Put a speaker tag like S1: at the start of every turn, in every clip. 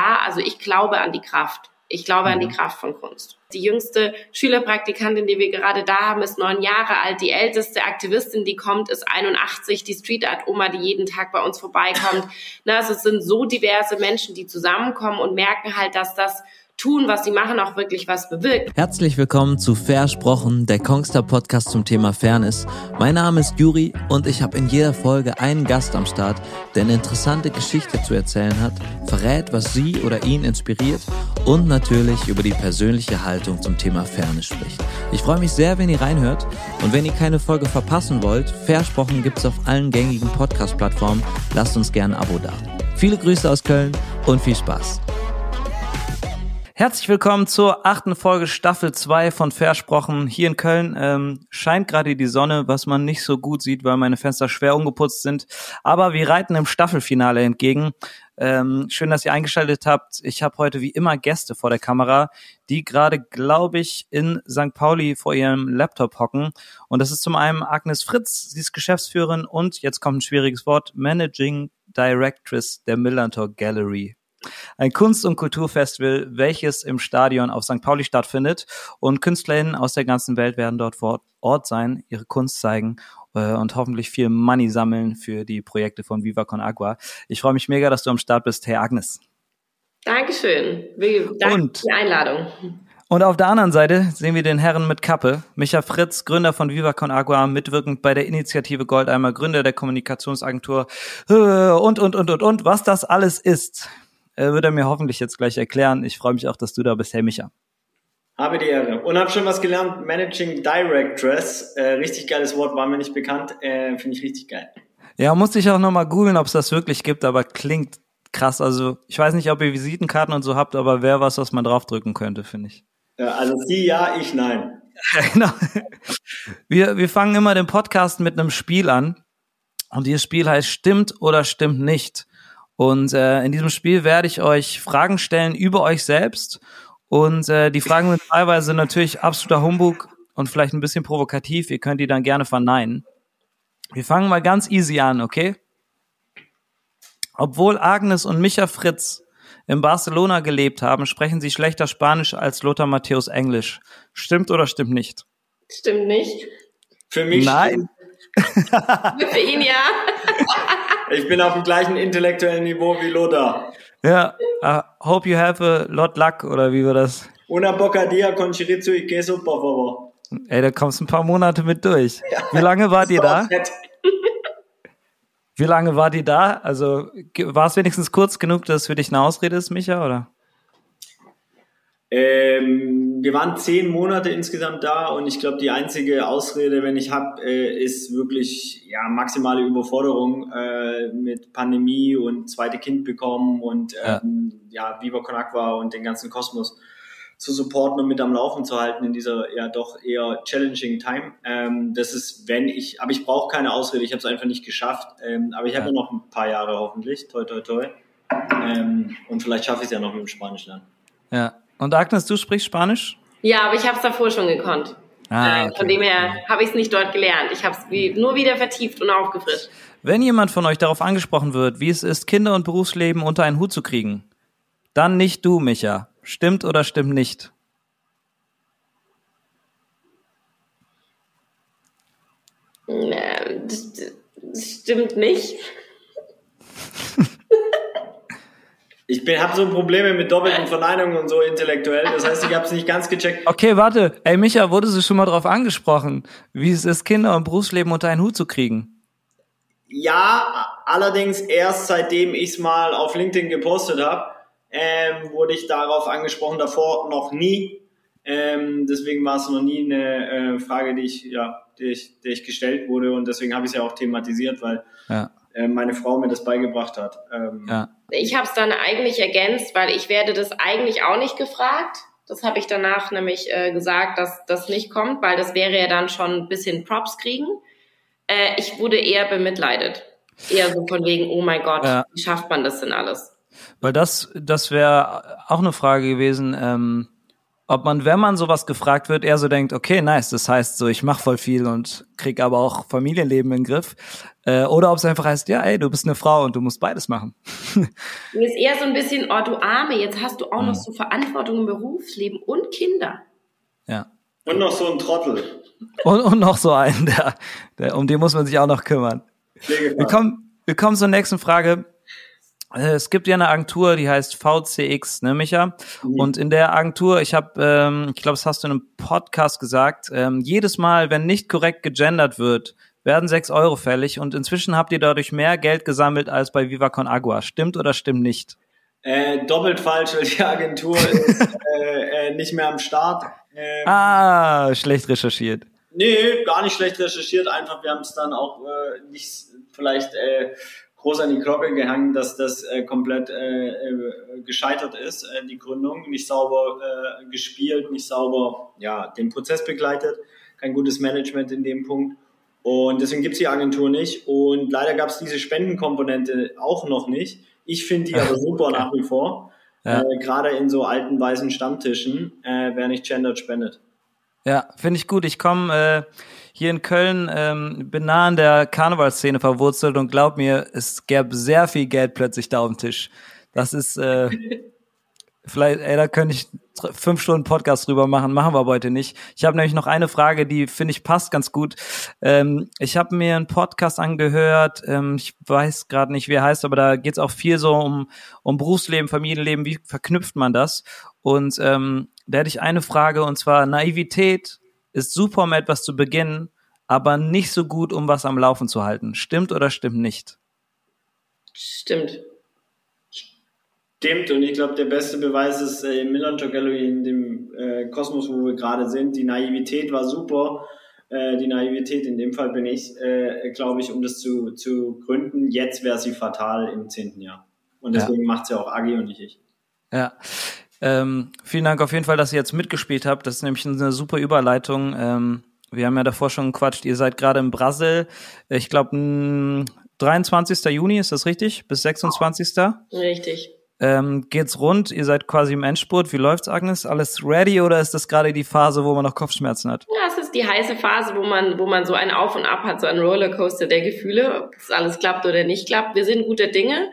S1: ja, also ich glaube an die Kraft. Ich glaube an die mhm. Kraft von Kunst. Die jüngste Schülerpraktikantin, die wir gerade da haben, ist neun Jahre alt. Die älteste Aktivistin, die kommt, ist 81. Die Street Art Oma, die jeden Tag bei uns vorbeikommt. Na, also es sind so diverse Menschen, die zusammenkommen und merken halt, dass das tun, was sie machen, auch wirklich was bewirkt.
S2: Herzlich willkommen zu Versprochen, der Kongster Podcast zum Thema Fairness. Mein Name ist Juri und ich habe in jeder Folge einen Gast am Start, der eine interessante Geschichte zu erzählen hat, verrät, was sie oder ihn inspiriert und natürlich über die persönliche Haltung zum Thema Fairness spricht. Ich freue mich sehr, wenn ihr reinhört und wenn ihr keine Folge verpassen wollt, Versprochen gibt's auf allen gängigen Podcast-Plattformen. Lasst uns gerne ein Abo da. Viele Grüße aus Köln und viel Spaß. Herzlich willkommen zur achten Folge Staffel 2 von Versprochen. Hier in Köln ähm, scheint gerade die Sonne, was man nicht so gut sieht, weil meine Fenster schwer ungeputzt sind. Aber wir reiten im Staffelfinale entgegen. Ähm, schön, dass ihr eingeschaltet habt. Ich habe heute wie immer Gäste vor der Kamera, die gerade, glaube ich, in St. Pauli vor ihrem Laptop hocken. Und das ist zum einen Agnes Fritz, sie ist Geschäftsführerin und, jetzt kommt ein schwieriges Wort, Managing Directress der Millantor Gallery. Ein Kunst- und Kulturfestival, welches im Stadion auf St. Pauli stattfindet. Und KünstlerInnen aus der ganzen Welt werden dort vor Ort sein, ihre Kunst zeigen äh, und hoffentlich viel Money sammeln für die Projekte von Viva Con Agua. Ich freue mich mega, dass du am Start bist, Hey Agnes.
S1: Dankeschön. Danke und, für die Einladung.
S2: Und auf der anderen Seite sehen wir den Herren mit Kappe. Micha Fritz, Gründer von Viva Con Agua, mitwirkend bei der Initiative Goldeimer, Gründer der Kommunikationsagentur äh, und, und, und, und, und, was das alles ist äh, wird er mir hoffentlich jetzt gleich erklären. Ich freue mich auch, dass du da bist, hey Micha.
S3: Habe die Ehre. Und habe schon was gelernt. Managing Directress. Äh, richtig geiles Wort, war mir nicht bekannt. Äh, Finde ich richtig geil.
S2: Ja, musste ich auch nochmal googeln, ob es das wirklich gibt, aber klingt krass. Also ich weiß nicht, ob ihr Visitenkarten und so habt, aber wer was, was man draufdrücken könnte, finde ich.
S3: Ja, also sie ja, ich nein.
S2: genau. Wir, wir fangen immer den Podcast mit einem Spiel an. Und dieses Spiel heißt Stimmt oder stimmt nicht. Und äh, in diesem Spiel werde ich euch Fragen stellen über euch selbst. Und äh, die Fragen sind teilweise natürlich absoluter Humbug und vielleicht ein bisschen provokativ. Ihr könnt die dann gerne verneinen. Wir fangen mal ganz easy an, okay? Obwohl Agnes und Micha Fritz in Barcelona gelebt haben, sprechen sie schlechter Spanisch als Lothar Matthäus Englisch. Stimmt oder stimmt nicht?
S1: Stimmt nicht.
S3: Für mich.
S2: Nein.
S1: Für ihn ja.
S3: Ich bin auf dem gleichen intellektuellen Niveau wie Lothar.
S2: Ja, I hope you have a lot luck, oder wie war das?
S3: Una bocadilla con chorizo y queso, por favor.
S2: Ey, da kommst du ein paar Monate mit durch. Ja, wie lange wart ihr da? Wie lange wart ihr da? Also war es wenigstens kurz genug, dass es für dich eine Ausrede ist, Micha, oder?
S3: Ähm, wir waren zehn Monate insgesamt da und ich glaube, die einzige Ausrede, wenn ich habe, äh, ist wirklich ja maximale Überforderung äh, mit Pandemie und zweite Kind bekommen und ähm, ja. ja Viva Con Aqua und den ganzen Kosmos zu supporten und mit am Laufen zu halten in dieser ja doch eher challenging Time. Ähm, das ist, wenn ich, aber ich brauche keine Ausrede, ich habe es einfach nicht geschafft. Ähm, aber ich habe ja. noch ein paar Jahre hoffentlich, toi toi toi. Ähm, und vielleicht schaffe ich es ja noch mit dem Spanisch lernen.
S2: Ja, und Agnes, du sprichst Spanisch?
S1: Ja, aber ich habe es davor schon gekonnt. Ah, äh, okay. Von dem her habe ich es nicht dort gelernt. Ich habe es nur wieder vertieft und aufgefrischt.
S2: Wenn jemand von euch darauf angesprochen wird, wie es ist, Kinder und Berufsleben unter einen Hut zu kriegen, dann nicht du, Micha. Stimmt oder stimmt nicht?
S1: Das, das stimmt nicht.
S3: Ich habe so Probleme mit doppelten Verneinungen und so intellektuell. Das heißt, ich habe es nicht ganz gecheckt.
S2: Okay, warte. Ey, Micha, wurde sie schon mal darauf angesprochen, wie es ist, Kinder und Berufsleben unter einen Hut zu kriegen?
S3: Ja, allerdings erst seitdem ich es mal auf LinkedIn gepostet habe, ähm, wurde ich darauf angesprochen. Davor noch nie. Ähm, deswegen war es noch nie eine äh, Frage, die ich, ja, die ich, die ich gestellt wurde und deswegen habe ich es ja auch thematisiert, weil ja. Äh, meine Frau mir das beigebracht hat. Ähm,
S1: ja. Ich habe es dann eigentlich ergänzt, weil ich werde das eigentlich auch nicht gefragt. Das habe ich danach nämlich äh, gesagt, dass das nicht kommt, weil das wäre ja dann schon ein bisschen Props kriegen. Äh, ich wurde eher bemitleidet. Eher so von wegen, oh mein Gott, ja. wie schafft man das denn alles?
S2: Weil das, das wäre auch eine Frage gewesen, ähm, ob man, wenn man sowas gefragt wird, eher so denkt, okay, nice, das heißt so, ich mache voll viel und krieg aber auch Familienleben in den Griff. Äh, oder ob es einfach heißt, ja, ey, du bist eine Frau und du musst beides machen.
S1: Mir ist eher so ein bisschen, oh du Arme, jetzt hast du auch mhm. noch so Verantwortung im Berufsleben und Kinder.
S2: Ja.
S3: Und noch so ein Trottel.
S2: Und, und noch so einen, der, der, um den muss man sich auch noch kümmern. Wir kommen, wir kommen zur nächsten Frage. Äh, es gibt ja eine Agentur, die heißt VCX, ne, Micha? Mhm. Und in der Agentur, ich habe, ähm, ich glaube, das hast du in einem Podcast gesagt, ähm, jedes Mal, wenn nicht korrekt gegendert wird, werden sechs Euro fällig und inzwischen habt ihr dadurch mehr Geld gesammelt als bei Viva Con Agua. Stimmt oder stimmt nicht?
S3: Äh, doppelt falsch, weil die Agentur ist äh, äh, nicht mehr am Start.
S2: Ähm, ah, schlecht recherchiert.
S3: Nee, gar nicht schlecht recherchiert. Einfach, wir haben es dann auch äh, nicht vielleicht äh, groß an die Glocke gehangen, dass das äh, komplett äh, äh, gescheitert ist, äh, die Gründung. Nicht sauber äh, gespielt, nicht sauber ja, den Prozess begleitet, kein gutes Management in dem Punkt. Und deswegen gibt's die Agentur nicht. Und leider gab's diese Spendenkomponente auch noch nicht. Ich finde die aber super nach wie vor. Ja. Äh, Gerade in so alten weißen Stammtischen, äh, wer nicht gendert, spendet.
S2: Ja, finde ich gut. Ich komme äh, hier in Köln, ähm, bin nah an der Karnevalszene verwurzelt und glaub mir, es gäbe sehr viel Geld plötzlich da auf dem Tisch. Das ist äh, vielleicht, ey, da könnte ich fünf Stunden Podcast drüber machen, machen wir aber heute nicht. Ich habe nämlich noch eine Frage, die finde ich passt ganz gut. Ähm, ich habe mir einen Podcast angehört, ähm, ich weiß gerade nicht, wie er heißt, aber da geht es auch viel so um, um Berufsleben, Familienleben, wie verknüpft man das? Und ähm, da hätte ich eine Frage und zwar Naivität ist super, um etwas zu beginnen, aber nicht so gut, um was am Laufen zu halten. Stimmt oder stimmt nicht?
S1: Stimmt.
S3: Stimmt, und ich glaube, der beste Beweis ist äh, im Millantor Gallery, in dem äh, Kosmos, wo wir gerade sind. Die Naivität war super. Äh, die Naivität, in dem Fall bin ich, äh, glaube ich, um das zu, zu gründen. Jetzt wäre sie fatal im zehnten Jahr. Und deswegen ja. macht sie auch Agi und nicht ich.
S2: Ja, ähm, vielen Dank auf jeden Fall, dass ihr jetzt mitgespielt habt. Das ist nämlich eine super Überleitung. Ähm, wir haben ja davor schon gequatscht. Ihr seid gerade in Brasil. Ich glaube, 23. Juni, ist das richtig? Bis 26.
S1: Richtig.
S2: Ähm, geht's rund? Ihr seid quasi im Endspurt. Wie läuft's, Agnes? Alles ready oder ist das gerade die Phase, wo man noch Kopfschmerzen hat?
S1: Ja, es ist die heiße Phase, wo man, wo man so ein Auf und Ab hat, so ein Rollercoaster der Gefühle, ob es alles klappt oder nicht klappt. Wir sind guter Dinge.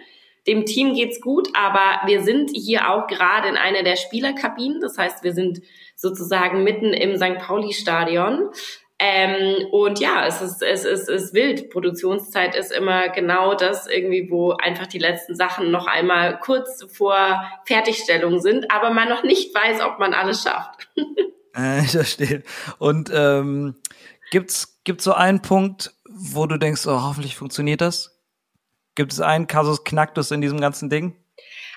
S1: Dem Team geht's gut, aber wir sind hier auch gerade in einer der Spielerkabinen. Das heißt, wir sind sozusagen mitten im St. Pauli-Stadion. Ähm, und ja, es ist, es ist, es ist wild. Produktionszeit ist immer genau das irgendwie, wo einfach die letzten Sachen noch einmal kurz vor Fertigstellung sind, aber man noch nicht weiß, ob man alles schafft.
S2: äh, ich verstehe. Und ähm, gibt's gibt's so einen Punkt, wo du denkst, oh, hoffentlich funktioniert das? Gibt es einen Kasus Knacktus in diesem ganzen Ding?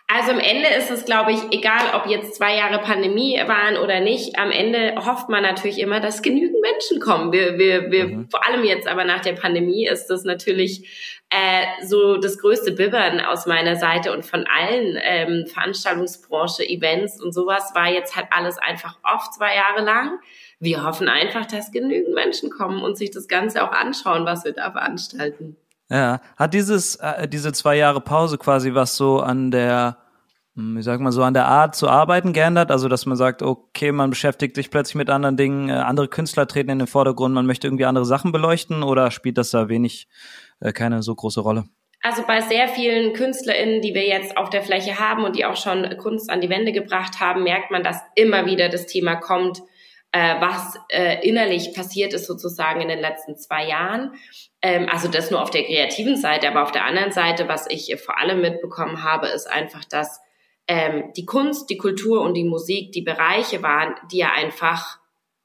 S1: Also am Ende ist es, glaube ich, egal, ob jetzt zwei Jahre Pandemie waren oder nicht. Am Ende hofft man natürlich immer, dass genügend Menschen kommen. Wir, wir, wir, mhm. vor allem jetzt aber nach der Pandemie ist das natürlich äh, so das größte Bibbern aus meiner Seite und von allen ähm, Veranstaltungsbranche, Events und sowas war jetzt halt alles einfach oft zwei Jahre lang. Wir hoffen einfach, dass genügend Menschen kommen und sich das Ganze auch anschauen, was wir da veranstalten.
S2: Ja, hat dieses äh, diese zwei Jahre Pause quasi was so an der hm, wie sagt man so an der Art zu arbeiten geändert, also dass man sagt, okay, man beschäftigt sich plötzlich mit anderen Dingen, äh, andere Künstler treten in den Vordergrund, man möchte irgendwie andere Sachen beleuchten oder spielt das da wenig äh, keine so große Rolle?
S1: Also bei sehr vielen KünstlerInnen, die wir jetzt auf der Fläche haben und die auch schon Kunst an die Wände gebracht haben, merkt man, dass immer wieder das Thema kommt, äh, was äh, innerlich passiert ist sozusagen in den letzten zwei Jahren. Ähm, also das nur auf der kreativen Seite, aber auf der anderen Seite, was ich vor allem mitbekommen habe, ist einfach, dass ähm, die Kunst, die Kultur und die Musik die Bereiche waren, die ja einfach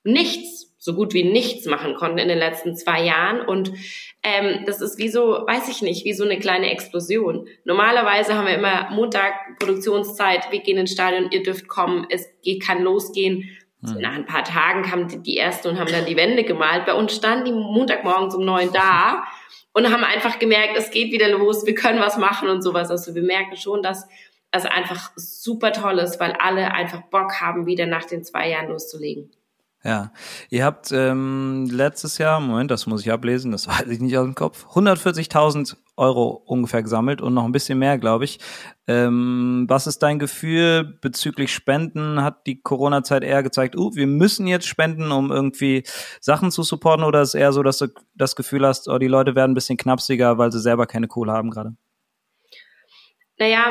S1: nichts, so gut wie nichts machen konnten in den letzten zwei Jahren. Und ähm, das ist wie so, weiß ich nicht, wie so eine kleine Explosion. Normalerweise haben wir immer Montag Produktionszeit, wir gehen ins Stadion, ihr dürft kommen, es kann losgehen. So, nach ein paar Tagen kamen die, die ersten und haben dann die Wände gemalt. Bei uns standen die Montagmorgens um neun da und haben einfach gemerkt, es geht wieder los, wir können was machen und sowas. Also wir merken schon, dass es einfach super toll ist, weil alle einfach Bock haben, wieder nach den zwei Jahren loszulegen.
S2: Ja, ihr habt ähm, letztes Jahr, Moment, das muss ich ablesen, das weiß ich nicht aus dem Kopf, 140.000 Euro ungefähr gesammelt und noch ein bisschen mehr, glaube ich. Ähm, was ist dein Gefühl bezüglich Spenden? Hat die Corona-Zeit eher gezeigt, uh, wir müssen jetzt spenden, um irgendwie Sachen zu supporten, oder ist es eher so, dass du das Gefühl hast, oh, die Leute werden ein bisschen knapsiger, weil sie selber keine Kohle haben gerade?
S1: Naja,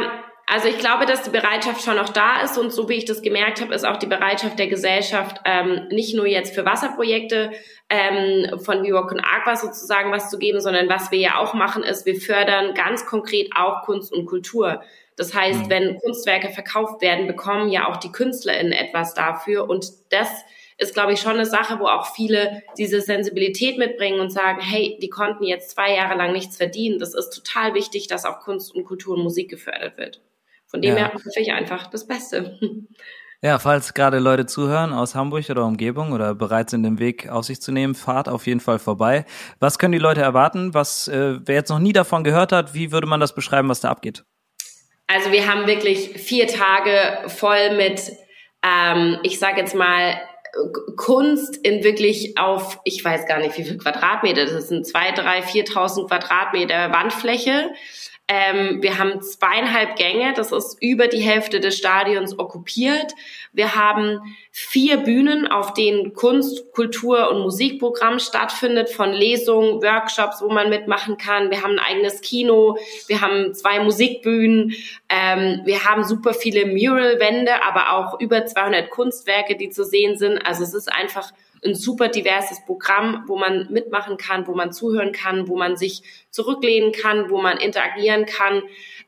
S1: also ich glaube, dass die Bereitschaft schon noch da ist und so wie ich das gemerkt habe, ist auch die Bereitschaft der Gesellschaft, ähm, nicht nur jetzt für Wasserprojekte ähm, von New York und Aqua sozusagen was zu geben, sondern was wir ja auch machen, ist, wir fördern ganz konkret auch Kunst und Kultur. Das heißt, mhm. wenn Kunstwerke verkauft werden, bekommen ja auch die KünstlerInnen etwas dafür und das ist, glaube ich, schon eine Sache, wo auch viele diese Sensibilität mitbringen und sagen, hey, die konnten jetzt zwei Jahre lang nichts verdienen. Das ist total wichtig, dass auch Kunst und Kultur und Musik gefördert wird. Von dem ja. her hoffe ich einfach das Beste.
S2: Ja, falls gerade Leute zuhören aus Hamburg oder Umgebung oder bereit sind, den Weg auf sich zu nehmen, fahrt auf jeden Fall vorbei. Was können die Leute erwarten? Was, äh, wer jetzt noch nie davon gehört hat, wie würde man das beschreiben, was da abgeht?
S1: Also wir haben wirklich vier Tage voll mit, ähm, ich sage jetzt mal, Kunst in wirklich auf, ich weiß gar nicht, wie viel Quadratmeter, das sind zwei, drei, viertausend Quadratmeter Wandfläche ähm, wir haben zweieinhalb Gänge, das ist über die Hälfte des Stadions okkupiert. Wir haben vier Bühnen, auf denen Kunst, Kultur und Musikprogramm stattfindet, von Lesungen, Workshops, wo man mitmachen kann. Wir haben ein eigenes Kino, wir haben zwei Musikbühnen, ähm, wir haben super viele Mural-Wände, aber auch über 200 Kunstwerke, die zu sehen sind. Also es ist einfach ein super diverses Programm, wo man mitmachen kann, wo man zuhören kann, wo man sich zurücklehnen kann, wo man interagieren kann.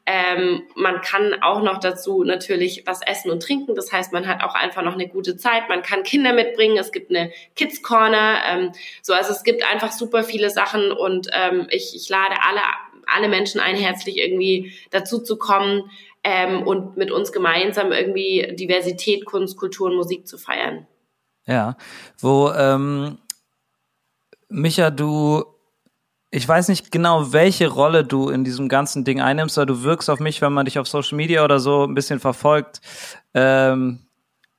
S1: Ähm, man kann auch noch dazu natürlich was essen und trinken. Das heißt, man hat auch einfach noch eine gute Zeit. Man kann Kinder mitbringen. Es gibt eine Kids Corner. Ähm, so, also es gibt einfach super viele Sachen und ähm, ich, ich lade alle, alle Menschen ein, herzlich irgendwie dazu zu kommen ähm, und mit uns gemeinsam irgendwie Diversität, Kunst, Kultur und Musik zu feiern.
S2: Ja, wo ähm, Micha, du, ich weiß nicht genau, welche Rolle du in diesem ganzen Ding einnimmst, aber du wirkst auf mich, wenn man dich auf Social Media oder so ein bisschen verfolgt. Ähm,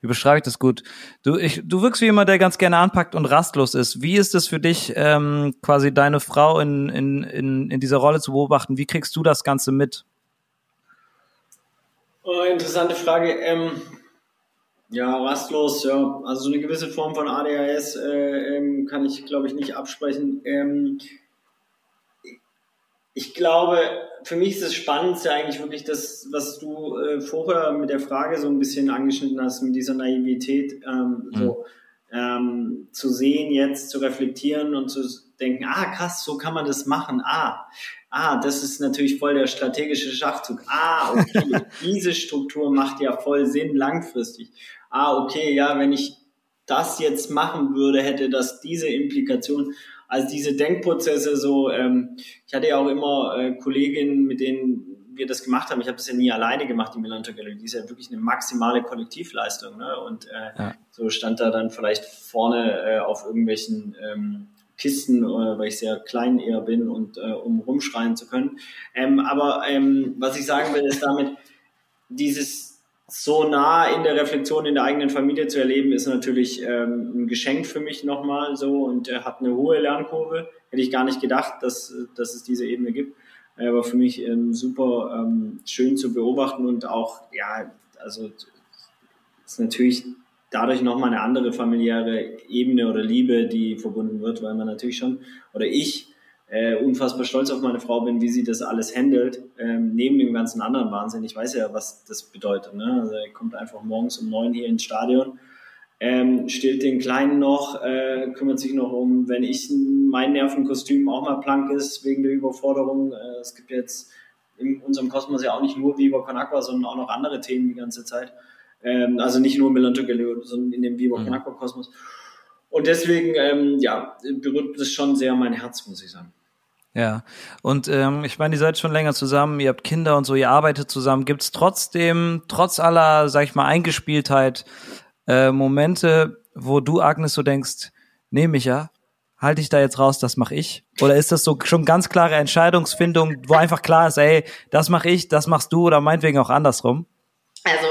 S2: wie beschreibe ich das gut? Du, ich, du wirkst wie jemand, der ganz gerne anpackt und rastlos ist. Wie ist es für dich, ähm, quasi deine Frau in, in, in, in dieser Rolle zu beobachten? Wie kriegst du das Ganze mit?
S3: Oh, interessante Frage. Ähm, ja, rastlos, ja. Also so eine gewisse Form von ADHS äh, ähm, kann ich, glaube ich, nicht absprechen. Ähm, ich glaube, für mich ist das Spannendste eigentlich wirklich das, was du äh, vorher mit der Frage so ein bisschen angeschnitten hast, mit dieser Naivität, ähm, mhm. so ähm, zu sehen jetzt, zu reflektieren und zu denken, ah krass, so kann man das machen. Ah, ah, das ist natürlich voll der strategische Schachzug. Ah, okay, diese Struktur macht ja voll Sinn langfristig ah, okay, ja, wenn ich das jetzt machen würde, hätte das diese Implikation. Also diese Denkprozesse so, ähm, ich hatte ja auch immer äh, Kolleginnen, mit denen wir das gemacht haben. Ich habe das ja nie alleine gemacht, die Melanto Gallery. Die ist ja wirklich eine maximale Kollektivleistung. Ne? Und äh, ja. so stand da dann vielleicht vorne äh, auf irgendwelchen ähm, Kisten, äh, weil ich sehr klein eher bin und äh, um rumschreien zu können. Ähm, aber ähm, was ich sagen will, ist damit, dieses so nah in der Reflexion in der eigenen Familie zu erleben, ist natürlich ähm, ein Geschenk für mich nochmal so und er hat eine hohe Lernkurve. Hätte ich gar nicht gedacht, dass, dass es diese Ebene gibt. Aber für mich ähm, super ähm, schön zu beobachten und auch, ja, also ist natürlich dadurch nochmal eine andere familiäre Ebene oder Liebe, die verbunden wird, weil man natürlich schon, oder ich äh, unfassbar stolz auf meine Frau bin, wie sie das alles handelt, ähm, neben dem ganzen anderen Wahnsinn. Ich weiß ja, was das bedeutet. Ne? Also er kommt einfach morgens um neun hier ins Stadion, ähm, stillt den Kleinen noch, äh, kümmert sich noch um, wenn ich mein Nervenkostüm auch mal plank ist wegen der Überforderung. Äh, es gibt jetzt in unserem Kosmos ja auch nicht nur Viva Con Aqua, sondern auch noch andere Themen die ganze Zeit. Ähm, also nicht nur Melancholie, sondern in dem Viva mhm. Con Aqua Kosmos. Und deswegen, ähm, ja, berührt das schon sehr mein Herz, muss ich sagen.
S2: Ja, und ähm, ich meine, ihr seid schon länger zusammen, ihr habt Kinder und so, ihr arbeitet zusammen. Gibt es trotzdem, trotz aller, sag ich mal, Eingespieltheit, äh, Momente, wo du, Agnes, so denkst, nee, Micha, halte ich da jetzt raus, das mache ich? Oder ist das so schon ganz klare Entscheidungsfindung, wo einfach klar ist, ey, das mache ich, das machst du oder meinetwegen auch andersrum?
S1: Also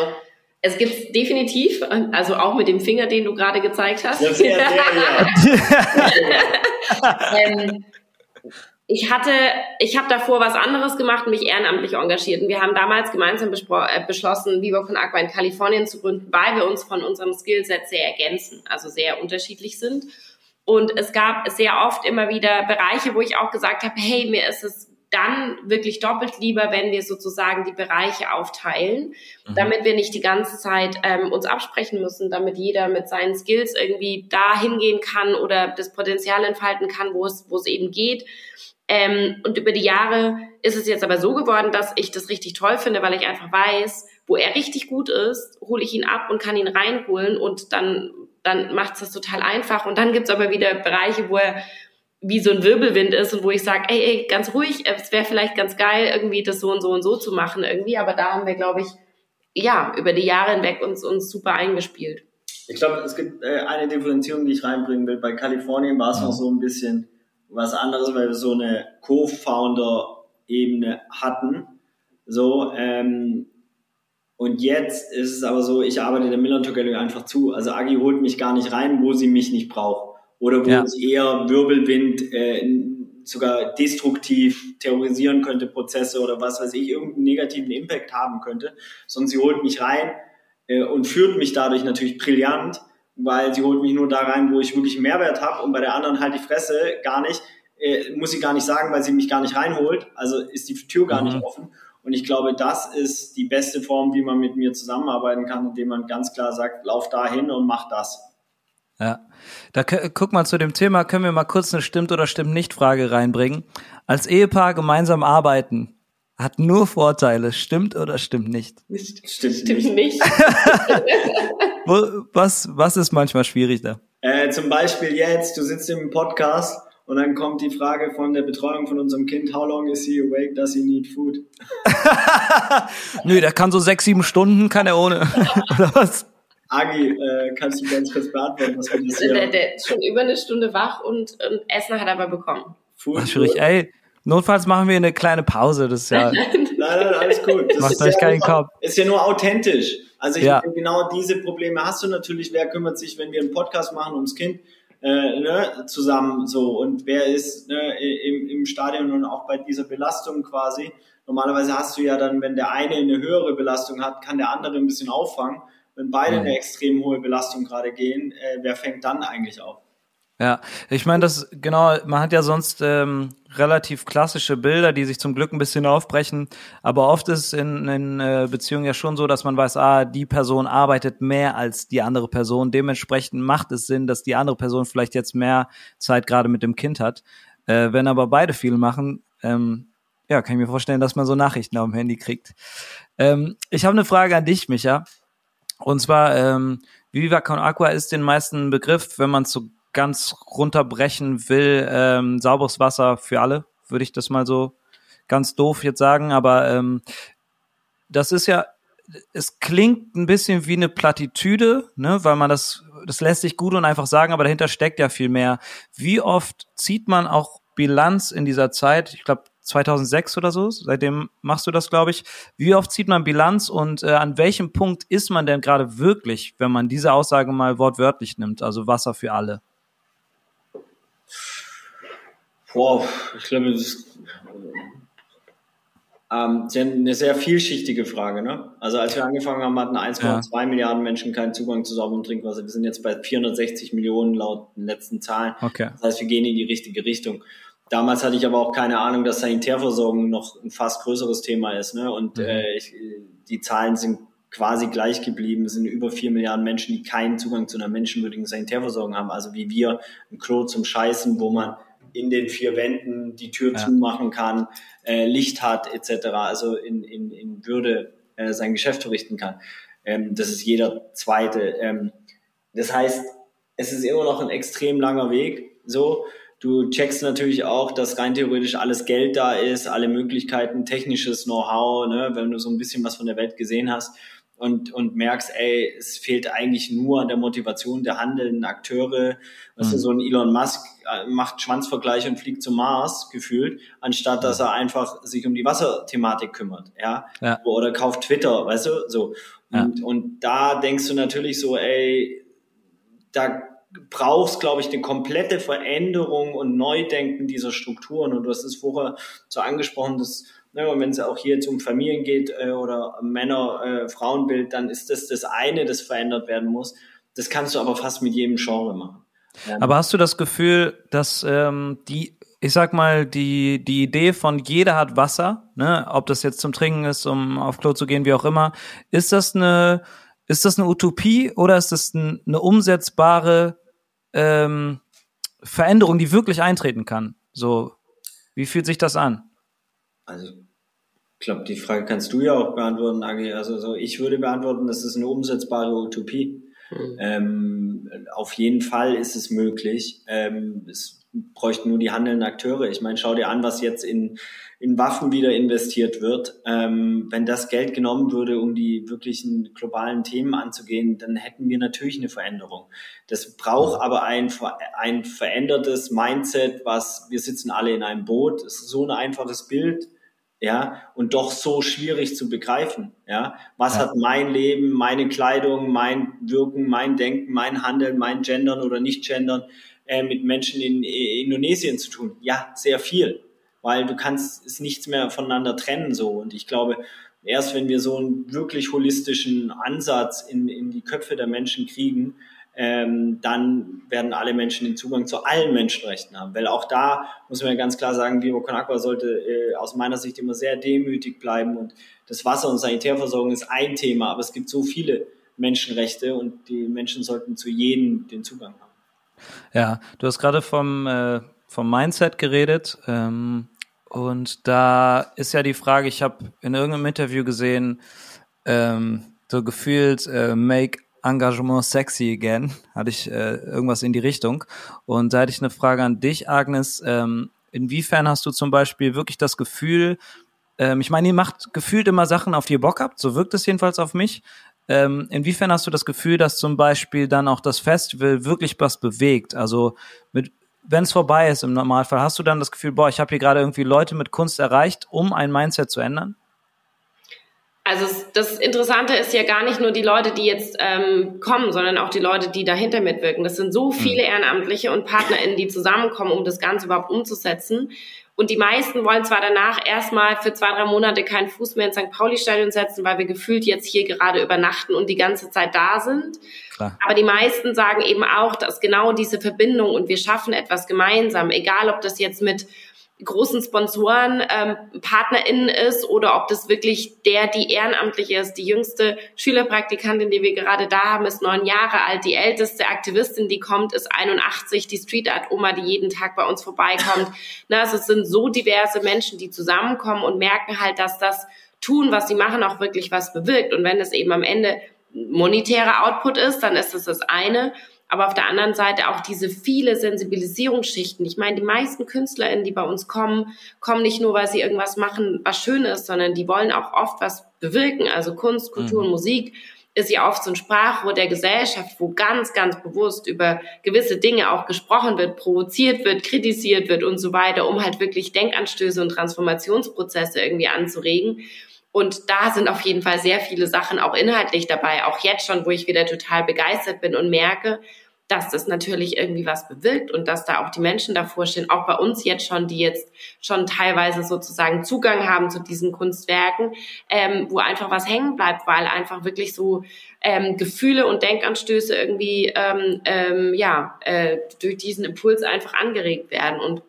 S1: Es gibt definitiv, also auch mit dem Finger, den du gerade gezeigt hast. Das sehr, sehr, ja. ähm, ich hatte, ich habe davor was anderes gemacht und mich ehrenamtlich engagiert. Und wir haben damals gemeinsam äh, beschlossen, Viva Con Aqua in Kalifornien zu gründen, weil wir uns von unserem Skillset sehr ergänzen, also sehr unterschiedlich sind. Und es gab sehr oft immer wieder Bereiche, wo ich auch gesagt habe, hey, mir ist es dann wirklich doppelt lieber, wenn wir sozusagen die Bereiche aufteilen, mhm. damit wir nicht die ganze Zeit ähm, uns absprechen müssen, damit jeder mit seinen Skills irgendwie da hingehen kann oder das Potenzial entfalten kann, wo es, wo es eben geht. Ähm, und über die Jahre ist es jetzt aber so geworden, dass ich das richtig toll finde, weil ich einfach weiß, wo er richtig gut ist, hole ich ihn ab und kann ihn reinholen und dann, dann macht es das total einfach. Und dann gibt's aber wieder Bereiche, wo er wie so ein Wirbelwind ist und wo ich sage, ey, ey, ganz ruhig, es wäre vielleicht ganz geil, irgendwie das so und so und so zu machen irgendwie, aber da haben wir, glaube ich, ja, über die Jahre hinweg uns, uns super eingespielt.
S3: Ich glaube, es gibt äh, eine Differenzierung, die ich reinbringen will. Bei Kalifornien war es noch so ein bisschen was anderes, weil wir so eine Co-Founder-Ebene hatten. So, ähm, und jetzt ist es aber so, ich arbeite der Miller Gallery einfach zu. Also Agi holt mich gar nicht rein, wo sie mich nicht braucht oder wo ja. es eher Wirbelwind äh, sogar destruktiv terrorisieren könnte, Prozesse oder was weiß ich, irgendeinen negativen Impact haben könnte, sondern sie holt mich rein äh, und führt mich dadurch natürlich brillant, weil sie holt mich nur da rein, wo ich wirklich Mehrwert habe und bei der anderen halt die Fresse gar nicht, äh, muss sie gar nicht sagen, weil sie mich gar nicht reinholt, also ist die Tür gar mhm. nicht offen. Und ich glaube, das ist die beste Form, wie man mit mir zusammenarbeiten kann, indem man ganz klar sagt, lauf da hin und mach das.
S2: Ja. Da guck mal zu dem Thema, können wir mal kurz eine Stimmt oder Stimmt nicht Frage reinbringen. Als Ehepaar gemeinsam arbeiten hat nur Vorteile. Stimmt oder stimmt nicht?
S1: Stimmt, stimmt nicht.
S2: was, was ist manchmal schwierig da?
S3: Äh, zum Beispiel jetzt, du sitzt im Podcast und dann kommt die Frage von der Betreuung von unserem Kind, how long is he awake, does he need food?
S2: Nö, der kann so sechs, sieben Stunden, kann er ohne. oder was?
S3: Agi, äh, kannst du ganz kurz beantworten, was wir das
S1: hier der, der ist schon über eine Stunde wach und, und Essen hat er aber bekommen.
S2: Food, schwierig. Ey, notfalls machen wir eine kleine Pause. Das ist ja.
S3: nein, nein, alles gut. Das
S2: Macht euch ja keinen Kopf.
S3: Ist ja nur authentisch. Also ich ja. Denke, genau diese Probleme hast du natürlich. Wer kümmert sich, wenn wir einen Podcast machen ums Kind? Äh, ne, zusammen so und wer ist ne, im, im Stadion und auch bei dieser Belastung quasi. Normalerweise hast du ja dann, wenn der eine eine höhere Belastung hat, kann der andere ein bisschen auffangen wenn beide eine extrem hohe Belastung gerade gehen, äh, wer fängt dann eigentlich auf?
S2: Ja, ich meine, das genau, man hat ja sonst ähm, relativ klassische Bilder, die sich zum Glück ein bisschen aufbrechen, aber oft ist in, in äh, Beziehungen ja schon so, dass man weiß, ah, die Person arbeitet mehr als die andere Person, dementsprechend macht es Sinn, dass die andere Person vielleicht jetzt mehr Zeit gerade mit dem Kind hat. Äh, wenn aber beide viel machen, ähm, ja, kann ich mir vorstellen, dass man so Nachrichten auf dem Handy kriegt. Ähm, ich habe eine Frage an dich, Micha. Und zwar, ähm, Viva Con Aqua ist den meisten Begriff, wenn man so ganz runterbrechen will, ähm, sauberes Wasser für alle, würde ich das mal so ganz doof jetzt sagen. Aber ähm, das ist ja, es klingt ein bisschen wie eine Plattitüde, ne, weil man das, das lässt sich gut und einfach sagen, aber dahinter steckt ja viel mehr. Wie oft zieht man auch Bilanz in dieser Zeit? Ich glaube, 2006 oder so. Seitdem machst du das, glaube ich. Wie oft zieht man Bilanz und äh, an welchem Punkt ist man denn gerade wirklich, wenn man diese Aussage mal wortwörtlich nimmt, also Wasser für alle?
S3: Boah, ich glaube, das ist ähm, eine sehr vielschichtige Frage. Ne? Also als wir angefangen haben, hatten 1,2 ja. Milliarden Menschen keinen Zugang zu sauberem Trinkwasser. Wir sind jetzt bei 460 Millionen laut den letzten Zahlen. Okay. Das heißt, wir gehen in die richtige Richtung. Damals hatte ich aber auch keine Ahnung, dass Sanitärversorgung noch ein fast größeres Thema ist. Ne? Und mhm. äh, ich, die Zahlen sind quasi gleich geblieben. Es sind über vier Milliarden Menschen, die keinen Zugang zu einer menschenwürdigen Sanitärversorgung haben. Also wie wir ein Klo zum Scheißen, wo man in den vier Wänden die Tür ja. zumachen kann, äh, Licht hat etc. Also in, in, in Würde äh, sein Geschäft verrichten kann. Ähm, das ist jeder zweite. Ähm, das heißt, es ist immer noch ein extrem langer Weg. So Du checkst natürlich auch, dass rein theoretisch alles Geld da ist, alle Möglichkeiten, technisches Know-how, ne, wenn du so ein bisschen was von der Welt gesehen hast. Und, und merkst, ey, es fehlt eigentlich nur an der Motivation der handelnden Akteure. Weißt mhm. du, so ein Elon Musk äh, macht Schwanzvergleich und fliegt zum Mars gefühlt, anstatt dass er einfach sich um die Wasserthematik kümmert, ja. ja. Oder kauft Twitter, weißt du, so. Und, ja. und da denkst du natürlich so, ey, da brauchst, glaube ich, eine komplette Veränderung und Neudenken dieser Strukturen. Und du hast es vorher so angesprochen, dass Ne, und wenn es auch hier jetzt um Familien geht äh, oder Männer-Frauenbild, äh, dann ist das das eine, das verändert werden muss. Das kannst du aber fast mit jedem Genre machen.
S2: Ja. Aber hast du das Gefühl, dass ähm, die, ich sag mal, die, die Idee von jeder hat Wasser, ne, ob das jetzt zum Trinken ist, um auf Klo zu gehen, wie auch immer, ist das eine, ist das eine Utopie oder ist das ein, eine umsetzbare ähm, Veränderung, die wirklich eintreten kann? So, wie fühlt sich das an?
S3: Also ich glaube, die Frage kannst du ja auch beantworten, Agi. Also so, ich würde beantworten, das ist eine umsetzbare Utopie. Mhm. Ähm, auf jeden Fall ist es möglich. Ähm, es bräuchten nur die handelnden Akteure. Ich meine, schau dir an, was jetzt in, in Waffen wieder investiert wird. Ähm, wenn das Geld genommen würde, um die wirklichen globalen Themen anzugehen, dann hätten wir natürlich eine Veränderung. Das braucht aber ein, ein verändertes Mindset, was wir sitzen alle in einem Boot. Es ist so ein einfaches Bild ja, und doch so schwierig zu begreifen, ja. Was ja. hat mein Leben, meine Kleidung, mein Wirken, mein Denken, mein Handeln, mein Gendern oder Nicht-Gendern äh, mit Menschen in, in Indonesien zu tun? Ja, sehr viel, weil du kannst es nichts mehr voneinander trennen so und ich glaube, erst wenn wir so einen wirklich holistischen Ansatz in, in die Köpfe der Menschen kriegen, ähm, dann werden alle Menschen den Zugang zu allen Menschenrechten haben. Weil auch da muss man ganz klar sagen, Vivo Con sollte äh, aus meiner Sicht immer sehr demütig bleiben und das Wasser- und Sanitärversorgung ist ein Thema, aber es gibt so viele Menschenrechte und die Menschen sollten zu jedem den Zugang haben.
S2: Ja, du hast gerade vom, äh, vom Mindset geredet ähm, und da ist ja die Frage, ich habe in irgendeinem Interview gesehen, ähm, so gefühlt äh, make Engagement sexy again, hatte ich äh, irgendwas in die Richtung. Und da hätte ich eine Frage an dich, Agnes. Ähm, inwiefern hast du zum Beispiel wirklich das Gefühl, ähm, ich meine, ihr macht gefühlt immer Sachen, auf die ihr Bock habt, so wirkt es jedenfalls auf mich. Ähm, inwiefern hast du das Gefühl, dass zum Beispiel dann auch das Festival wirklich was bewegt? Also mit wenn es vorbei ist im Normalfall, hast du dann das Gefühl, boah, ich habe hier gerade irgendwie Leute mit Kunst erreicht, um ein Mindset zu ändern?
S1: Also das Interessante ist ja gar nicht nur die Leute, die jetzt ähm, kommen, sondern auch die Leute, die dahinter mitwirken. Das sind so hm. viele Ehrenamtliche und PartnerInnen, die zusammenkommen, um das Ganze überhaupt umzusetzen. Und die meisten wollen zwar danach erstmal für zwei, drei Monate keinen Fuß mehr ins St. Pauli-Stadion setzen, weil wir gefühlt jetzt hier gerade übernachten und die ganze Zeit da sind. Klar. Aber die meisten sagen eben auch, dass genau diese Verbindung und wir schaffen etwas gemeinsam, egal ob das jetzt mit großen Sponsoren ähm, PartnerInnen ist oder ob das wirklich der, die ehrenamtlich ist. Die jüngste Schülerpraktikantin, die wir gerade da haben, ist neun Jahre alt. Die älteste Aktivistin, die kommt, ist 81. Die Street Art Oma, die jeden Tag bei uns vorbeikommt. Na, also es sind so diverse Menschen, die zusammenkommen und merken halt, dass das tun, was sie machen, auch wirklich was bewirkt. Und wenn es eben am Ende monetärer Output ist, dann ist das das eine aber auf der anderen Seite auch diese viele Sensibilisierungsschichten. Ich meine, die meisten KünstlerInnen, die bei uns kommen, kommen nicht nur, weil sie irgendwas machen, was schön ist, sondern die wollen auch oft was bewirken. Also Kunst, Kultur mhm. und Musik ist ja oft so ein Sprachrohr der Gesellschaft, wo ganz, ganz bewusst über gewisse Dinge auch gesprochen wird, provoziert wird, kritisiert wird und so weiter, um halt wirklich Denkanstöße und Transformationsprozesse irgendwie anzuregen. Und da sind auf jeden Fall sehr viele Sachen auch inhaltlich dabei, auch jetzt schon, wo ich wieder total begeistert bin und merke, dass das natürlich irgendwie was bewirkt und dass da auch die Menschen davor stehen, auch bei uns jetzt schon, die jetzt schon teilweise sozusagen Zugang haben zu diesen Kunstwerken, ähm, wo einfach was hängen bleibt, weil einfach wirklich so ähm, Gefühle und Denkanstöße irgendwie ähm, ähm, ja äh, durch diesen Impuls einfach angeregt werden und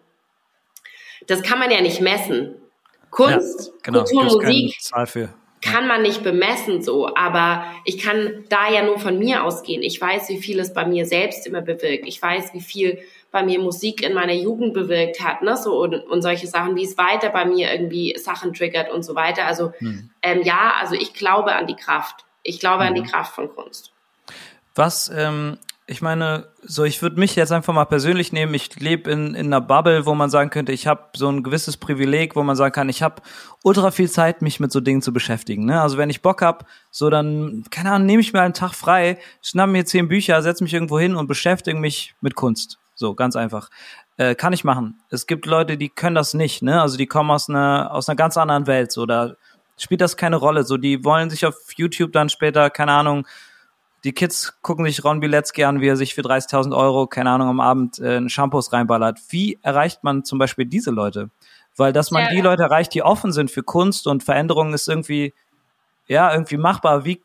S1: das kann man ja nicht messen. Kunst, ja, genau. Kultur, Musik kann man nicht bemessen so, aber ich kann da ja nur von mir ausgehen. Ich weiß, wie viel es bei mir selbst immer bewirkt. Ich weiß, wie viel bei mir Musik in meiner Jugend bewirkt hat, ne, so und, und solche Sachen, wie es weiter bei mir irgendwie Sachen triggert und so weiter. Also hm. ähm, ja, also ich glaube an die Kraft. Ich glaube hm. an die mhm. Kraft von Kunst.
S2: Was ähm, ich meine, so ich würde mich jetzt einfach mal persönlich nehmen. Ich lebe in, in einer Bubble, wo man sagen könnte, ich habe so ein gewisses Privileg, wo man sagen kann, ich habe ultra viel Zeit, mich mit so Dingen zu beschäftigen. Ne? Also wenn ich Bock hab, so dann, keine Ahnung, nehme ich mir einen Tag frei, schnapp mir zehn Bücher, setze mich irgendwo hin und beschäftige mich mit Kunst. So, ganz einfach. Äh, kann ich machen. Es gibt Leute, die können das nicht, ne? Also die kommen aus einer, aus einer ganz anderen Welt. So, da spielt das keine Rolle. So, die wollen sich auf YouTube dann später, keine Ahnung, die Kids gucken sich Ron Bilecki an, wie er sich für 30.000 Euro, keine Ahnung, am Abend äh, Shampoos reinballert. Wie erreicht man zum Beispiel diese Leute? Weil, dass man ja. die Leute erreicht, die offen sind für Kunst und Veränderungen, ist irgendwie, ja, irgendwie machbar. Wie,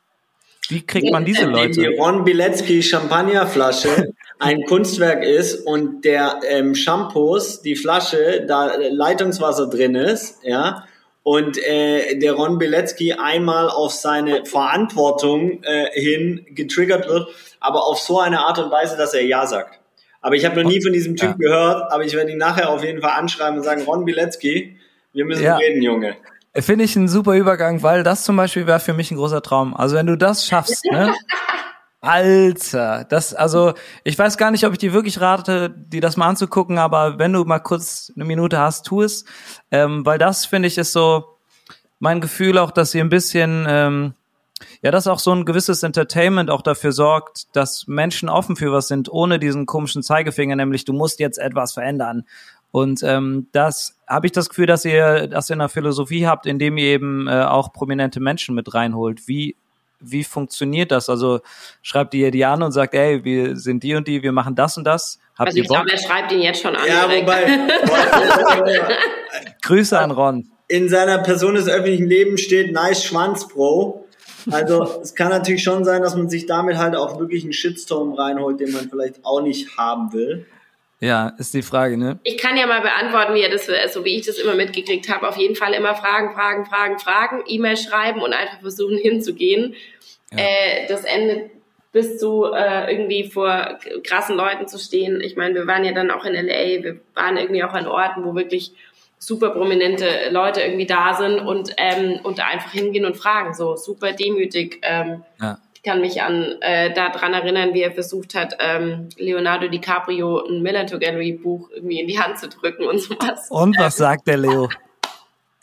S2: wie kriegt man diese Leute?
S3: Die Ron Bilecki Champagnerflasche ein Kunstwerk ist und der ähm, Shampoos, die Flasche, da Leitungswasser drin ist, ja, und äh, der Ron Bilecki einmal auf seine Verantwortung äh, hin getriggert wird, aber auf so eine Art und Weise, dass er Ja sagt. Aber ich habe noch nie von diesem Typ ja. gehört, aber ich werde ihn nachher auf jeden Fall anschreiben und sagen, Ron Bilecki, wir müssen ja. reden, Junge.
S2: Finde ich einen super Übergang, weil das zum Beispiel wäre für mich ein großer Traum. Also wenn du das schaffst, ne? Alter, das, also, ich weiß gar nicht, ob ich dir wirklich rate, dir das mal anzugucken, aber wenn du mal kurz eine Minute hast, tu es. Ähm, weil das, finde ich, ist so mein Gefühl auch, dass sie ein bisschen, ähm, ja, dass auch so ein gewisses Entertainment auch dafür sorgt, dass Menschen offen für was sind, ohne diesen komischen Zeigefinger, nämlich du musst jetzt etwas verändern. Und ähm, das habe ich das Gefühl, dass ihr das in der Philosophie habt, indem ihr eben äh, auch prominente Menschen mit reinholt. Wie wie funktioniert das? Also schreibt ihr die an und sagt, ey, wir sind die und die, wir machen das und das.
S1: Habt also ich glaube, er schreibt ihn jetzt schon an. Ja,
S2: wobei. Grüße an Ron.
S3: In seiner Person des öffentlichen Lebens steht nice Schwanz, Bro. Also es kann natürlich schon sein, dass man sich damit halt auch wirklich einen Shitstorm reinholt, den man vielleicht auch nicht haben will.
S2: Ja, ist die Frage, ne?
S1: Ich kann ja mal beantworten, wie er das, so wie ich das immer mitgekriegt habe. Auf jeden Fall immer Fragen, Fragen, Fragen, Fragen, E-Mail schreiben und einfach versuchen hinzugehen. Ja. Äh, das endet bis zu äh, irgendwie vor krassen Leuten zu stehen. Ich meine, wir waren ja dann auch in LA, wir waren irgendwie auch an Orten, wo wirklich super prominente Leute irgendwie da sind und ähm, und da einfach hingehen und fragen, so super demütig. Ähm, ja kann mich an äh, daran erinnern, wie er versucht hat, ähm, Leonardo DiCaprio ein Millantor Gallery Buch irgendwie in die Hand zu drücken und sowas.
S2: Und was sagt der Leo?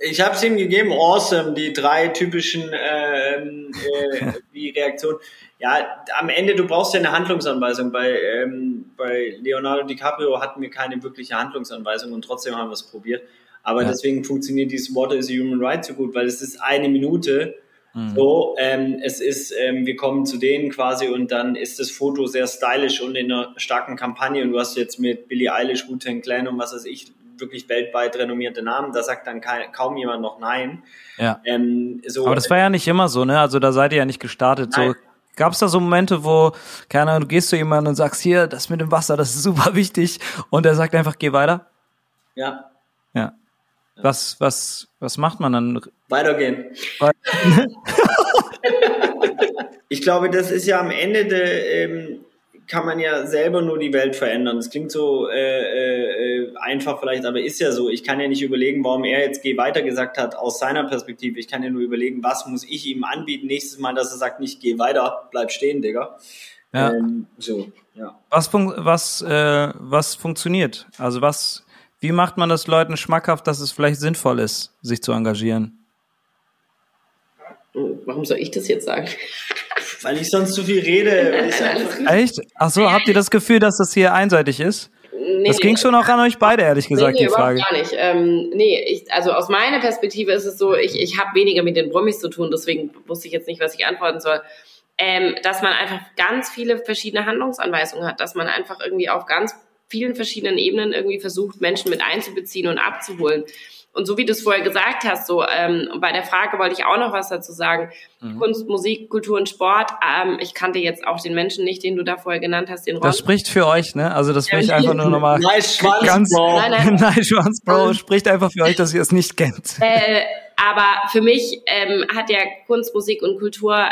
S3: Ich habe es ihm gegeben, awesome, die drei typischen ähm, äh, wie Reaktionen. Ja, am Ende, du brauchst ja eine Handlungsanweisung. Bei, ähm, bei Leonardo DiCaprio hatten wir keine wirkliche Handlungsanweisung und trotzdem haben wir es probiert. Aber ja. deswegen funktioniert dieses Water is a Human Right so gut, weil es ist eine Minute Mhm. So, ähm, es ist, ähm, wir kommen zu denen quasi und dann ist das Foto sehr stylisch und in einer starken Kampagne und du hast jetzt mit Billie Eilish, Wu-Tang Clan und was weiß ich, wirklich weltweit renommierte Namen, da sagt dann kaum jemand noch nein.
S2: Ja. Ähm, so, Aber das war ja nicht immer so, ne? Also da seid ihr ja nicht gestartet. Nein. So Gab es da so Momente, wo, keine Ahnung, du gehst zu jemandem und sagst, hier, das mit dem Wasser, das ist super wichtig und er sagt einfach, geh weiter?
S3: Ja.
S2: Ja. Was, was, was macht man dann?
S3: Weitergehen. ich glaube, das ist ja am Ende der, ähm, kann man ja selber nur die Welt verändern. Das klingt so äh, äh, einfach vielleicht, aber ist ja so. Ich kann ja nicht überlegen, warum er jetzt geh weiter gesagt hat aus seiner Perspektive. Ich kann ja nur überlegen, was muss ich ihm anbieten nächstes Mal, dass er sagt, nicht geh weiter, bleib stehen, Digga.
S2: Ja. Ähm, so, ja. Was, fun was, äh, was funktioniert? Also was wie macht man das Leuten schmackhaft, dass es vielleicht sinnvoll ist, sich zu engagieren?
S1: Warum soll ich das jetzt sagen?
S3: Weil ich sonst zu viel rede.
S2: Echt? Ach so, habt ihr das Gefühl, dass das hier einseitig ist? Nee, das ging schon auch an euch beide, ehrlich gesagt, nee, nee, die Frage.
S1: gar nicht. Ähm, nee, ich, also aus meiner Perspektive ist es so, ich, ich habe weniger mit den Promis zu tun, deswegen wusste ich jetzt nicht, was ich antworten soll. Ähm, dass man einfach ganz viele verschiedene Handlungsanweisungen hat, dass man einfach irgendwie auf ganz vielen verschiedenen Ebenen irgendwie versucht, Menschen mit einzubeziehen und abzuholen. Und so wie du es vorher gesagt hast, so ähm, bei der Frage wollte ich auch noch was dazu sagen. Mhm. Kunst, Musik, Kultur und Sport. Ähm, ich kannte jetzt auch den Menschen nicht, den du da vorher genannt hast, den
S2: Ron. Das spricht für euch, ne? Also das will ich einfach nur nochmal
S3: nice Schwanz, ganz
S2: Bro. Nein, nein. nice Schwanz, Bro. Spricht einfach für euch, dass ihr es nicht kennt.
S1: Äh, aber für mich ähm, hat ja Kunst, Musik und Kultur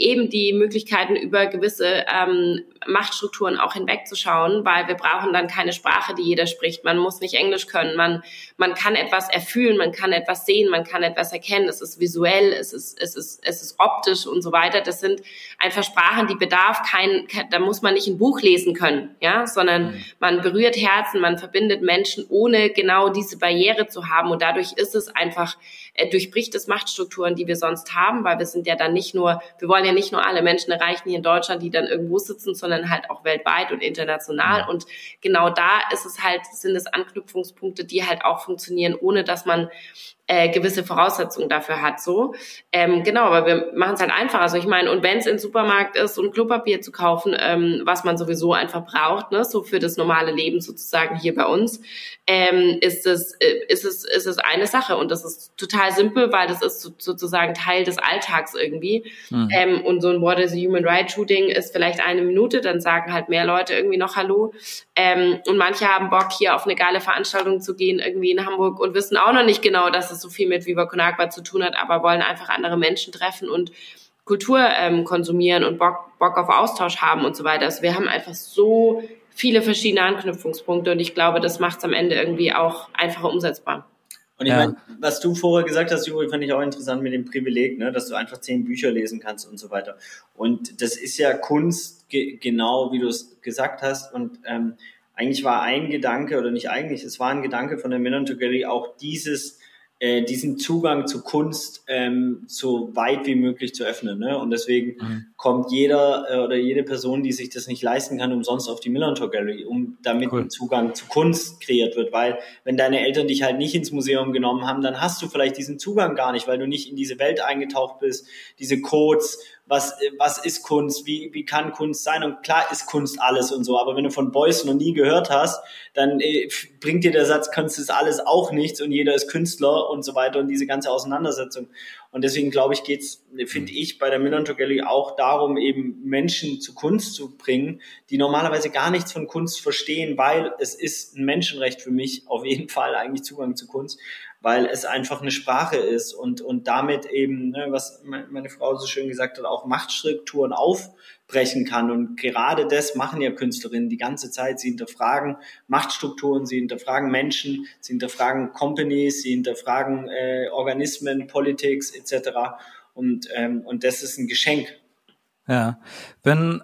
S1: eben die Möglichkeiten über gewisse ähm, Machtstrukturen auch hinwegzuschauen, weil wir brauchen dann keine Sprache, die jeder spricht. Man muss nicht Englisch können. Man, man kann etwas erfühlen, man kann etwas sehen, man kann etwas erkennen. Es ist visuell, es ist, es ist, es ist optisch und so weiter. Das sind einfach Sprachen, die bedarf kein, da muss man nicht ein Buch lesen können, ja, sondern mhm. man berührt Herzen, man verbindet Menschen, ohne genau diese Barriere zu haben. Und dadurch ist es einfach, äh, durchbricht es Machtstrukturen, die wir sonst haben, weil wir sind ja dann nicht nur, wir wollen ja nicht nur alle Menschen erreichen hier in Deutschland, die dann irgendwo sitzen, sondern sondern halt auch weltweit und international. Und genau da ist es halt, sind es Anknüpfungspunkte, die halt auch funktionieren, ohne dass man äh, gewisse Voraussetzungen dafür hat. So ähm, genau, aber wir machen es halt einfach. Also ich meine, und wenn es im Supermarkt ist, um Klopapier zu kaufen, ähm, was man sowieso einfach braucht, ne, so für das normale Leben sozusagen hier bei uns, ähm, ist es äh, ist es ist es eine Sache und das ist total simpel, weil das ist so, sozusagen Teil des Alltags irgendwie. Mhm. Ähm, und so ein What is a Human Rights Shooting ist vielleicht eine Minute, dann sagen halt mehr Leute irgendwie noch Hallo. Ähm, und manche haben Bock hier auf eine geile Veranstaltung zu gehen irgendwie in Hamburg und wissen auch noch nicht genau, dass es so viel mit Viva Con Agua zu tun hat, aber wollen einfach andere Menschen treffen und Kultur ähm, konsumieren und Bock, Bock auf Austausch haben und so weiter. Also wir haben einfach so viele verschiedene Anknüpfungspunkte und ich glaube, das macht es am Ende irgendwie auch einfacher umsetzbar.
S3: Und ich ja. meine, was du vorher gesagt hast, Juri, fand ich auch interessant mit dem Privileg, ne, dass du einfach zehn Bücher lesen kannst und so weiter. Und das ist ja Kunst, ge genau wie du es gesagt hast. Und ähm, eigentlich war ein Gedanke, oder nicht eigentlich, es war ein Gedanke von der Millennium Gallery, auch dieses äh, diesen Zugang zu Kunst ähm, so weit wie möglich zu öffnen. Ne? Und deswegen mhm. kommt jeder äh, oder jede Person, die sich das nicht leisten kann, umsonst auf die Millantor Gallery, um damit cool. ein Zugang zu Kunst kreiert wird. Weil wenn deine Eltern dich halt nicht ins Museum genommen haben, dann hast du vielleicht diesen Zugang gar nicht, weil du nicht in diese Welt eingetaucht bist, diese Codes was, was ist Kunst, wie, wie kann Kunst sein? Und klar ist Kunst alles und so, aber wenn du von Beuys noch nie gehört hast, dann äh, bringt dir der Satz, Kunst ist alles auch nichts und jeder ist Künstler und so weiter und diese ganze Auseinandersetzung. Und deswegen glaube ich, geht's, finde ich, bei der Millantor Gallery auch darum, eben Menschen zu Kunst zu bringen, die normalerweise gar nichts von Kunst verstehen, weil es ist ein Menschenrecht für mich, auf jeden Fall eigentlich Zugang zu Kunst weil es einfach eine Sprache ist und, und damit eben, ne, was meine Frau so schön gesagt hat, auch Machtstrukturen aufbrechen kann. Und gerade das machen ja Künstlerinnen die ganze Zeit. Sie hinterfragen Machtstrukturen, sie hinterfragen Menschen, sie hinterfragen Companies, sie hinterfragen äh, Organismen, Politics etc. Und, ähm, und das ist ein Geschenk.
S2: Ja, wenn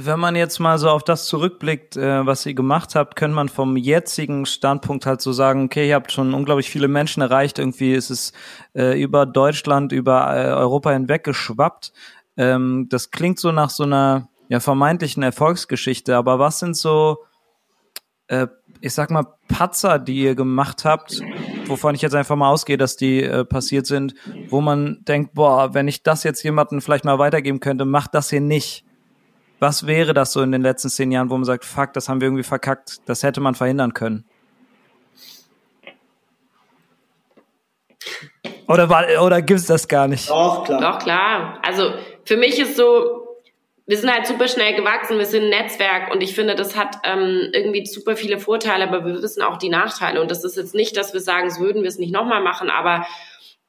S2: wenn man jetzt mal so auf das zurückblickt, äh, was ihr gemacht habt, könnte man vom jetzigen Standpunkt halt so sagen, okay, ihr habt schon unglaublich viele Menschen erreicht, irgendwie ist es äh, über Deutschland, über äh, Europa hinweg geschwappt. Ähm, das klingt so nach so einer ja, vermeintlichen Erfolgsgeschichte, aber was sind so, äh, ich sag mal, Patzer, die ihr gemacht habt, wovon ich jetzt einfach mal ausgehe, dass die äh, passiert sind, wo man denkt, boah, wenn ich das jetzt jemandem vielleicht mal weitergeben könnte, macht das hier nicht was wäre das so in den letzten zehn Jahren, wo man sagt, fuck, das haben wir irgendwie verkackt, das hätte man verhindern können? Oder, oder gibt es das gar nicht?
S1: Doch, klar. Doch, klar. Also für mich ist so, wir sind halt super schnell gewachsen, wir sind ein Netzwerk und ich finde, das hat ähm, irgendwie super viele Vorteile, aber wir wissen auch die Nachteile. Und das ist jetzt nicht, dass wir sagen, so würden wir es nicht nochmal machen, aber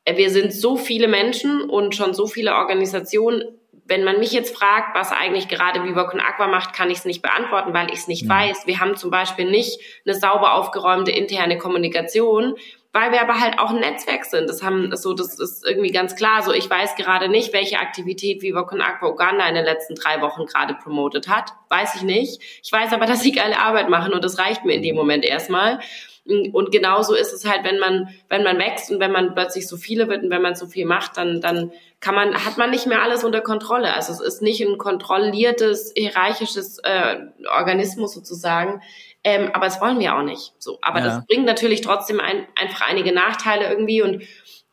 S1: wir sind so viele Menschen und schon so viele Organisationen wenn man mich jetzt fragt, was eigentlich gerade Viva Aqua macht, kann ich es nicht beantworten, weil ich es nicht mhm. weiß. Wir haben zum Beispiel nicht eine sauber aufgeräumte interne Kommunikation, weil wir aber halt auch ein Netzwerk sind. Das haben so, das ist irgendwie ganz klar. So, ich weiß gerade nicht, welche Aktivität Viva Aqua Uganda in den letzten drei Wochen gerade promotet hat. Weiß ich nicht. Ich weiß aber, dass sie geile Arbeit machen und das reicht mir in dem Moment erstmal. Und genauso ist es halt, wenn man, wenn man wächst und wenn man plötzlich so viele wird und wenn man so viel macht, dann, dann kann man, hat man nicht mehr alles unter Kontrolle. Also es ist nicht ein kontrolliertes, hierarchisches äh, Organismus sozusagen. Ähm, aber das wollen wir auch nicht. So, aber ja. das bringt natürlich trotzdem ein, einfach einige Nachteile irgendwie und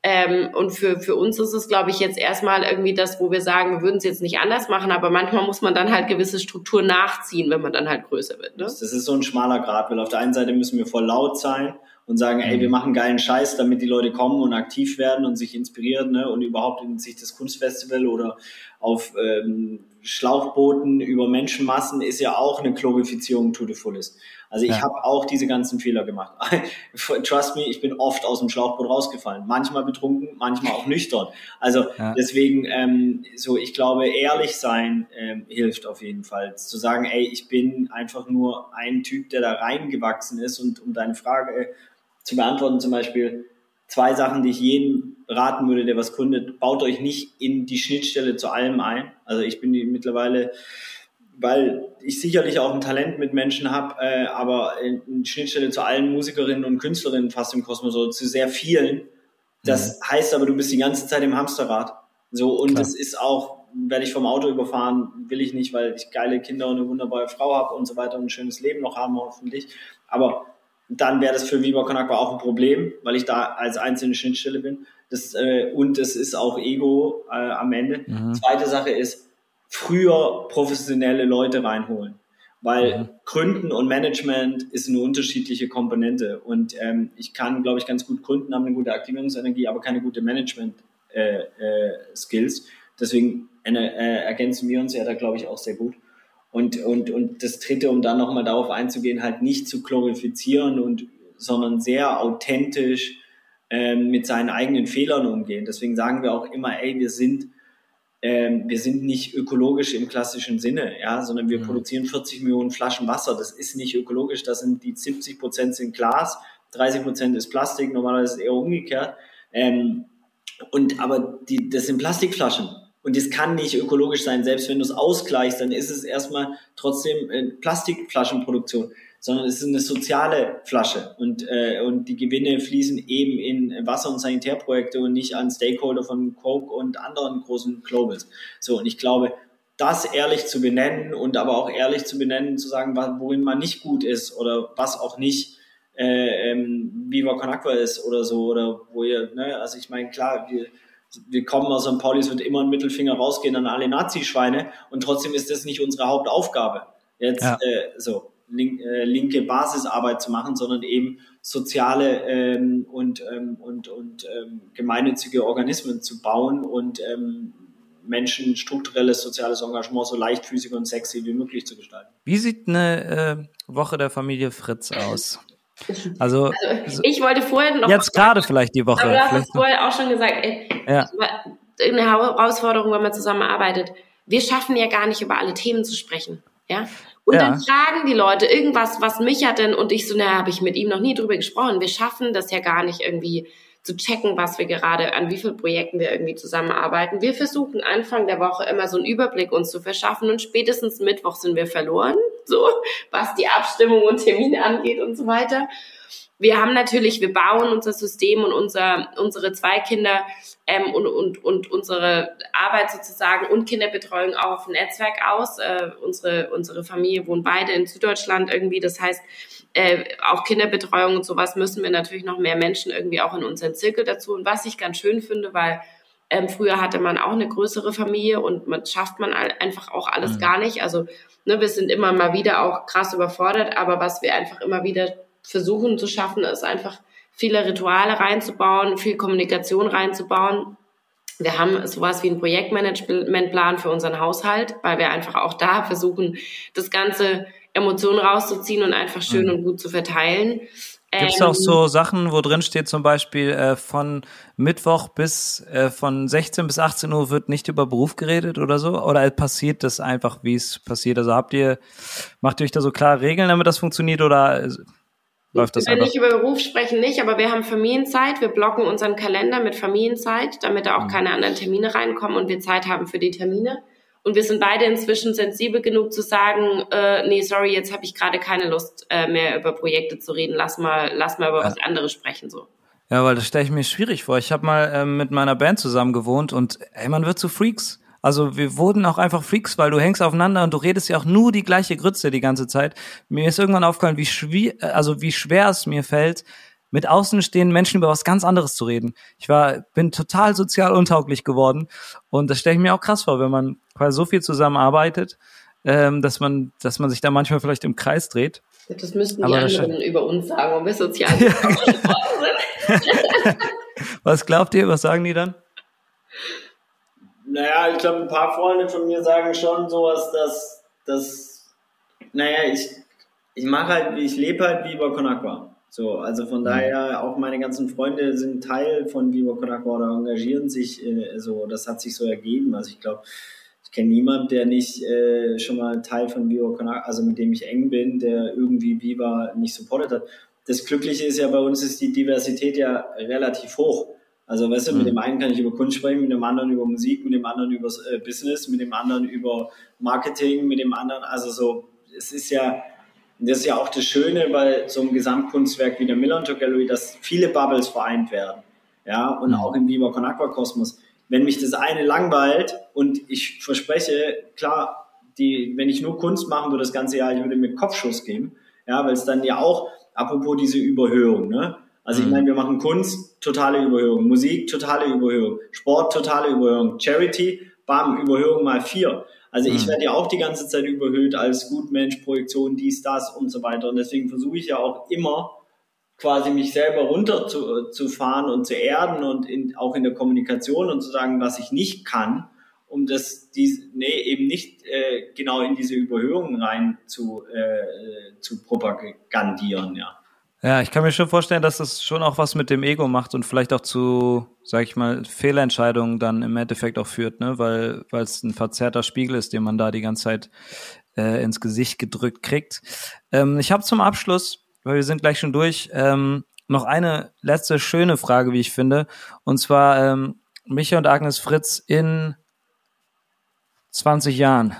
S1: ähm, und für, für uns ist es, glaube ich, jetzt erstmal irgendwie das, wo wir sagen, wir würden es jetzt nicht anders machen, aber manchmal muss man dann halt gewisse Strukturen nachziehen, wenn man dann halt größer wird. Ne?
S3: Das ist so ein schmaler Grad, weil auf der einen Seite müssen wir voll laut sein und sagen, ey, wir mhm. machen geilen Scheiß, damit die Leute kommen und aktiv werden und sich inspirieren ne? und überhaupt in sich das Kunstfestival oder auf ähm, Schlauchbooten über Menschenmassen ist ja auch eine Glorifizierung to the fullest. Also ich ja. habe auch diese ganzen Fehler gemacht. Trust me, ich bin oft aus dem Schlauchboot rausgefallen. Manchmal betrunken, manchmal auch nüchtern. Also ja. deswegen, ähm, so ich glaube, ehrlich sein ähm, hilft auf jeden Fall. Zu sagen, ey, ich bin einfach nur ein Typ, der da reingewachsen ist. Und um deine Frage zu beantworten, zum Beispiel zwei Sachen, die ich jedem raten würde, der was kundet, baut euch nicht in die Schnittstelle zu allem ein. Also ich bin mittlerweile weil ich sicherlich auch ein Talent mit Menschen habe, äh, aber eine Schnittstelle zu allen Musikerinnen und Künstlerinnen fast im Kosmos oder zu sehr vielen. Das mhm. heißt aber, du bist die ganze Zeit im Hamsterrad. So, und es ist auch, werde ich vom Auto überfahren, will ich nicht, weil ich geile Kinder und eine wunderbare Frau habe und so weiter und ein schönes Leben noch haben, hoffentlich. Aber dann wäre das für Viva Con Agua auch ein Problem, weil ich da als einzelne Schnittstelle bin. Das, äh, und es ist auch Ego äh, am Ende. Mhm. Zweite Sache ist, früher professionelle Leute reinholen. Weil mhm. Gründen und Management ist eine unterschiedliche Komponente. Und ähm, ich kann, glaube ich, ganz gut gründen, habe eine gute Aktivierungsenergie, aber keine gute Management-Skills. Äh, äh, Deswegen äh, ergänzen wir uns ja da, glaube ich, auch sehr gut. Und, und, und das Dritte, um dann nochmal darauf einzugehen, halt nicht zu glorifizieren und sondern sehr authentisch ähm, mit seinen eigenen Fehlern umgehen. Deswegen sagen wir auch immer, ey, wir sind ähm, wir sind nicht ökologisch im klassischen Sinne, ja, sondern wir mhm. produzieren 40 Millionen Flaschen Wasser. Das ist nicht ökologisch. Das sind die 70 Prozent sind Glas, 30 Prozent ist Plastik. Normalerweise ist es eher umgekehrt. Ähm, und aber die, das sind Plastikflaschen. Und das kann nicht ökologisch sein. Selbst wenn du es ausgleichst, dann ist es erstmal trotzdem äh, Plastikflaschenproduktion sondern es ist eine soziale Flasche und, äh, und die Gewinne fließen eben in Wasser- und Sanitärprojekte und nicht an Stakeholder von Coke und anderen großen Globals. So, und ich glaube, das ehrlich zu benennen und aber auch ehrlich zu benennen, zu sagen, worin man nicht gut ist oder was auch nicht äh, ähm, Viva Con Aqua ist oder so oder wo ihr, ne, also ich meine, klar, wir, wir kommen aus St. Pauli, es wird immer ein Mittelfinger rausgehen an alle Nazi-Schweine und trotzdem ist das nicht unsere Hauptaufgabe. Jetzt ja. äh, so link, äh, linke Basisarbeit zu machen, sondern eben soziale ähm, und, ähm, und, und ähm, gemeinnützige Organismen zu bauen und ähm, Menschen strukturelles soziales Engagement so leichtfüßig und sexy wie möglich zu gestalten.
S2: Wie sieht eine äh, Woche der Familie Fritz aus? Also,
S1: also ich wollte vorher noch
S2: jetzt gerade vielleicht die Woche.
S1: Aber du hast es vorher auch schon gesagt. Ey, ja. Eine Herausforderung, wenn man zusammenarbeitet. Wir schaffen ja gar nicht über alle Themen zu sprechen. Ja, und ja. dann fragen die Leute irgendwas, was mich hat denn, und ich so, naja, habe ich mit ihm noch nie drüber gesprochen. Wir schaffen das ja gar nicht irgendwie zu checken, was wir gerade, an wie vielen Projekten wir irgendwie zusammenarbeiten. Wir versuchen Anfang der Woche immer so einen Überblick uns zu verschaffen und spätestens Mittwoch sind wir verloren, so, was die Abstimmung und Termine angeht und so weiter wir haben natürlich, wir bauen unser System und unser, unsere zwei Kinder ähm, und, und, und unsere Arbeit sozusagen und Kinderbetreuung auch auf Netzwerk aus. Äh, unsere, unsere Familie wohnt beide in Süddeutschland irgendwie. Das heißt, äh, auch Kinderbetreuung und sowas müssen wir natürlich noch mehr Menschen irgendwie auch in unseren Zirkel dazu. Und was ich ganz schön finde, weil ähm, früher hatte man auch eine größere Familie und man schafft man einfach auch alles mhm. gar nicht. Also ne, wir sind immer mal wieder auch krass überfordert, aber was wir einfach immer wieder versuchen zu schaffen, ist einfach viele Rituale reinzubauen, viel Kommunikation reinzubauen. Wir haben sowas wie einen Projektmanagementplan für unseren Haushalt, weil wir einfach auch da versuchen, das ganze Emotionen rauszuziehen und einfach schön mhm. und gut zu verteilen.
S2: Gibt es auch so ähm, Sachen, wo drin steht zum Beispiel äh, von Mittwoch bis äh, von 16 bis 18 Uhr wird nicht über Beruf geredet oder so? Oder passiert das einfach, wie es passiert? Also habt ihr, macht ihr euch da so klare Regeln, damit das funktioniert oder äh, läuft das
S1: Wenn wir nicht über Beruf sprechen, nicht, aber wir haben Familienzeit. Wir blocken unseren Kalender mit Familienzeit, damit da auch mhm. keine anderen Termine reinkommen und wir Zeit haben für die Termine. Und wir sind beide inzwischen sensibel genug zu sagen, äh, nee, sorry, jetzt habe ich gerade keine Lust äh, mehr über Projekte zu reden. Lass mal, lass mal über ja. was anderes sprechen so.
S2: Ja, weil das stelle ich mir schwierig vor. Ich habe mal ähm, mit meiner Band zusammen gewohnt und ey, man wird zu Freaks. Also wir wurden auch einfach Freaks, weil du hängst aufeinander und du redest ja auch nur die gleiche Grütze die ganze Zeit. Mir ist irgendwann aufgefallen, wie schwer, also wie schwer es mir fällt, mit außenstehenden Menschen über was ganz anderes zu reden. Ich war, bin total sozial untauglich geworden und das stelle ich mir auch krass vor, wenn man quasi so viel zusammenarbeitet, ähm, dass man, dass man sich da manchmal vielleicht im Kreis dreht.
S1: Das müssten die anderen über uns sagen, ob wir sozial ja.
S2: sind. Was glaubt ihr, was sagen die dann?
S3: Naja, ich glaube, ein paar Freunde von mir sagen schon sowas, dass, dass naja, ich, ich mache halt, ich lebe halt wie bei Conakwa. So, also von mhm. daher, auch meine ganzen Freunde sind Teil von Viva Conakwa oder engagieren sich äh, so, das hat sich so ergeben. Also ich glaube, ich kenne niemanden, der nicht äh, schon mal Teil von Viva Conakwa, also mit dem ich eng bin, der irgendwie Viva nicht supportet hat. Das Glückliche ist ja bei uns ist die Diversität ja relativ hoch. Also weißt du, mhm. mit dem einen kann ich über Kunst sprechen, mit dem anderen über Musik, mit dem anderen über äh, Business, mit dem anderen über Marketing, mit dem anderen, also so, es ist ja, das ist ja auch das Schöne bei so einem Gesamtkunstwerk wie der Millantor Gallery, dass viele Bubbles vereint werden. Ja, und mhm. auch im Viva Con Aqua Kosmos. Wenn mich das eine langweilt und ich verspreche, klar, die, wenn ich nur Kunst machen würde das ganze Jahr, ich würde mir Kopfschuss geben. Ja, weil es dann ja auch, apropos diese Überhöhung, ne? Also ich mhm. meine, wir machen Kunst, totale Überhöhung, Musik, totale Überhöhung, Sport, totale Überhöhung, Charity, bam, Überhöhung mal vier. Also ich mhm. werde ja auch die ganze Zeit überhöht als Gutmensch, Projektion, dies, das und so weiter. Und deswegen versuche ich ja auch immer quasi mich selber runter zu, zu fahren und zu erden und in, auch in der Kommunikation und zu sagen, was ich nicht kann, um das die, nee, eben nicht äh, genau in diese Überhöhungen rein zu, äh, zu propagandieren, ja.
S2: Ja, ich kann mir schon vorstellen, dass das schon auch was mit dem Ego macht und vielleicht auch zu, sag ich mal, Fehlentscheidungen dann im Endeffekt auch führt, ne? Weil es ein verzerrter Spiegel ist, den man da die ganze Zeit äh, ins Gesicht gedrückt kriegt. Ähm, ich habe zum Abschluss, weil wir sind gleich schon durch, ähm, noch eine letzte schöne Frage, wie ich finde. Und zwar ähm, Micha und Agnes Fritz in 20 Jahren.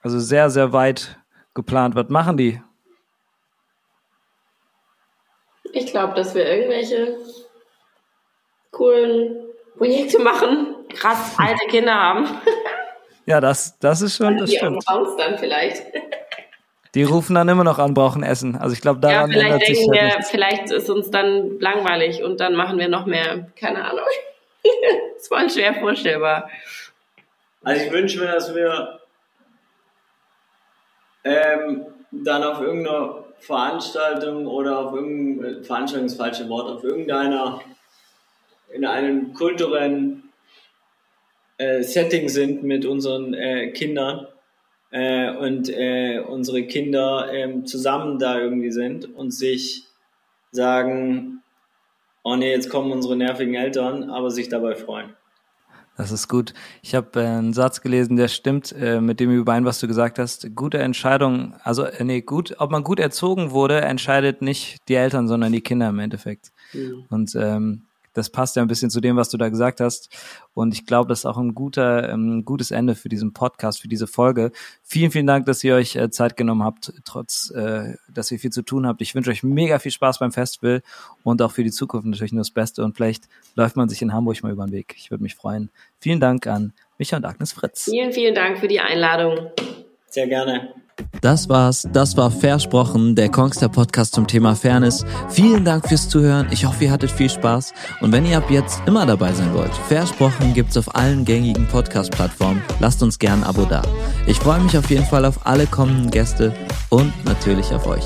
S2: Also sehr, sehr weit geplant. Was machen die?
S1: Ich glaube, dass wir irgendwelche coolen Projekte machen, krass alte Kinder haben.
S2: Ja, das, das ist schon, das
S1: die
S2: stimmt.
S1: Uns dann vielleicht.
S2: Die rufen dann immer noch an, brauchen Essen. Also ich glaube, daran
S1: ja, vielleicht denken wir, halt vielleicht ist uns dann langweilig und dann machen wir noch mehr. Keine Ahnung. das ist voll schwer vorstellbar.
S3: Also ich wünsche mir, dass wir ähm, dann auf irgendeiner Veranstaltung oder auf irgendeinem, äh, Veranstaltung ist das falsche Wort, auf irgendeiner, in einem kulturellen äh, Setting sind mit unseren äh, Kindern äh, und äh, unsere Kinder ähm, zusammen da irgendwie sind und sich sagen, oh nee, jetzt kommen unsere nervigen Eltern, aber sich dabei freuen.
S2: Das ist gut. Ich habe äh, einen Satz gelesen, der stimmt äh, mit dem überein, was du gesagt hast. Gute Entscheidung, also äh, nee, gut, ob man gut erzogen wurde, entscheidet nicht die Eltern, sondern die Kinder im Endeffekt. Mhm. Und ähm, das passt ja ein bisschen zu dem, was du da gesagt hast. Und ich glaube, das ist auch ein guter, ein ähm, gutes Ende für diesen Podcast, für diese Folge. Vielen, vielen Dank, dass ihr euch äh, Zeit genommen habt, trotz, äh, dass ihr viel zu tun habt. Ich wünsche euch mega viel Spaß beim Festival und auch für die Zukunft natürlich nur das Beste. Und vielleicht läuft man sich in Hamburg mal über den Weg. Ich würde mich freuen. Vielen Dank an Micha und Agnes Fritz.
S1: Vielen, vielen Dank für die Einladung.
S3: Sehr gerne.
S2: Das war's. Das war Versprochen, der Kongster Podcast zum Thema Fairness. Vielen Dank fürs Zuhören. Ich hoffe, ihr hattet viel Spaß. Und wenn ihr ab jetzt immer dabei sein wollt, Versprochen gibt's auf allen gängigen Podcast-Plattformen. Lasst uns gern ein Abo da. Ich freue mich auf jeden Fall auf alle kommenden Gäste und natürlich auf euch.